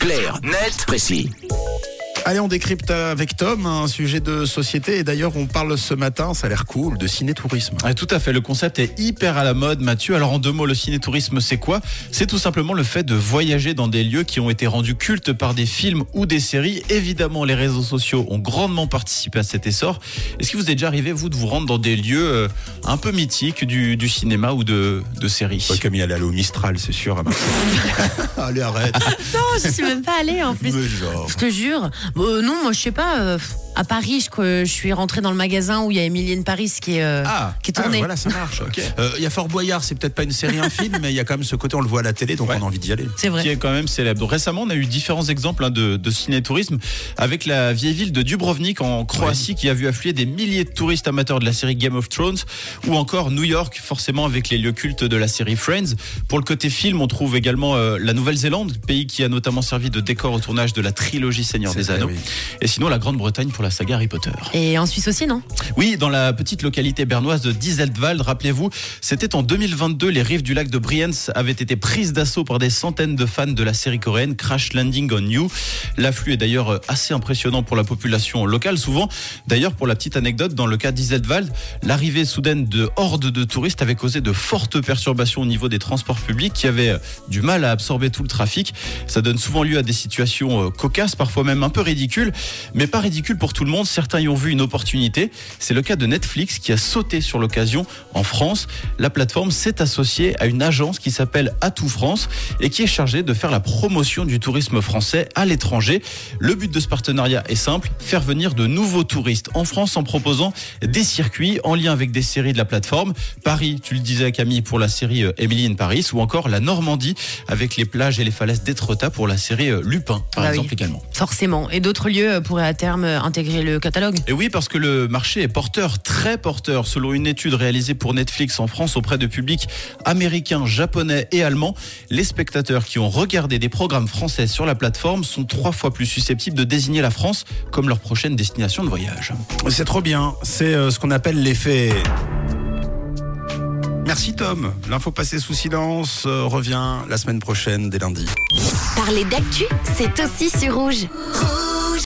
Clair, net, précis. Allez, on décrypte avec Tom un sujet de société. Et d'ailleurs, on parle ce matin, ça a l'air cool, de ciné-tourisme. Ouais, tout à fait, le concept est hyper à la mode, Mathieu. Alors en deux mots, le ciné-tourisme, c'est quoi? C'est tout simplement le fait de voyager dans des lieux qui ont été rendus cultes par des films ou des séries. Évidemment, les réseaux sociaux ont grandement participé à cet essor. Est-ce que vous êtes déjà arrivé, vous, de vous rendre dans des lieux euh, un peu mythiques du, du cinéma ou de, de séries? Ouais, comme il allait aller au Mistral, c'est sûr. Allez, arrête. Non, je suis même pas allée en plus. Mais genre. Je te jure. Euh, non, moi je sais pas. À Paris, je, que je suis rentrée dans le magasin où il y a Emily in Paris qui est, euh, Ah, qui est ah, tournée. voilà, ça marche. Euh, Il y a Fort Boyard, c'est peut-être pas une série, un film, mais il y a quand même ce côté, on le voit à la télé, donc Ouais. on a envie d'y aller. C'est qui vrai. est quand même célèbre. Récemment, on a eu différents exemples hein, de, de ciné-tourisme avec la vieille ville de Dubrovnik en Croatie qui a vu affluer des milliers de touristes amateurs de la série Game of Thrones ou encore New York, forcément avec les lieux cultes de la série Friends. Pour le côté film, on trouve également euh, la Nouvelle-Zélande, pays qui a notamment servi de décor au tournage de la trilogie Seigneur des Anneaux. oui. Et sinon, la Grande-Bretagne la saga Harry Potter. Et en Suisse aussi, non? Oui, dans la petite localité bernoise de Dieseldwald, rappelez-vous, c'était en 2022, les rives du lac de Brienz avaient été prises d'assaut par des centaines de fans de la série coréenne Crash Landing on You. L'afflux est d'ailleurs assez impressionnant pour la population locale, souvent. D'ailleurs, pour la petite anecdote, dans le cas d'Iseltwald, l'arrivée soudaine de hordes de touristes avait causé de fortes perturbations au niveau des transports publics qui avaient euh, du mal à absorber tout le trafic. Ça donne souvent lieu à des situations euh, cocasses, parfois même un peu ridicules, mais pas ridicules pour tout le monde. Certains y ont vu une opportunité. C'est le cas de Netflix qui a sauté sur l'occasion en France. La plateforme s'est associée à une agence qui s'appelle Atout France et qui est chargée de faire la promotion du tourisme français à l'étranger. Le but de ce partenariat est simple, faire venir de nouveaux touristes en France en proposant des circuits en lien avec des séries de la plateforme. Paris, tu le disais Camille, pour la série euh, Emily in Paris ou encore la Normandie avec les plages et les falaises d'Étretat pour la série euh, Lupin, par Ah oui. exemple également. Forcément. Et d'autres lieux euh, pourraient à terme euh, intégrer le catalogue. Et oui, parce que le marché est porteur, très porteur. Selon une étude réalisée pour Netflix en France auprès de publics américains, japonais et allemands, les spectateurs qui ont regardé des programmes français sur la plateforme sont trois fois plus susceptibles de désigner la France comme leur prochaine destination de voyage. C'est trop bien. C'est euh, ce qu'on appelle l'effet. Merci Tom. L'info passée sous silence euh, revient la semaine prochaine dès lundi. Parler d'actu, c'est aussi sur rouge. Rouge.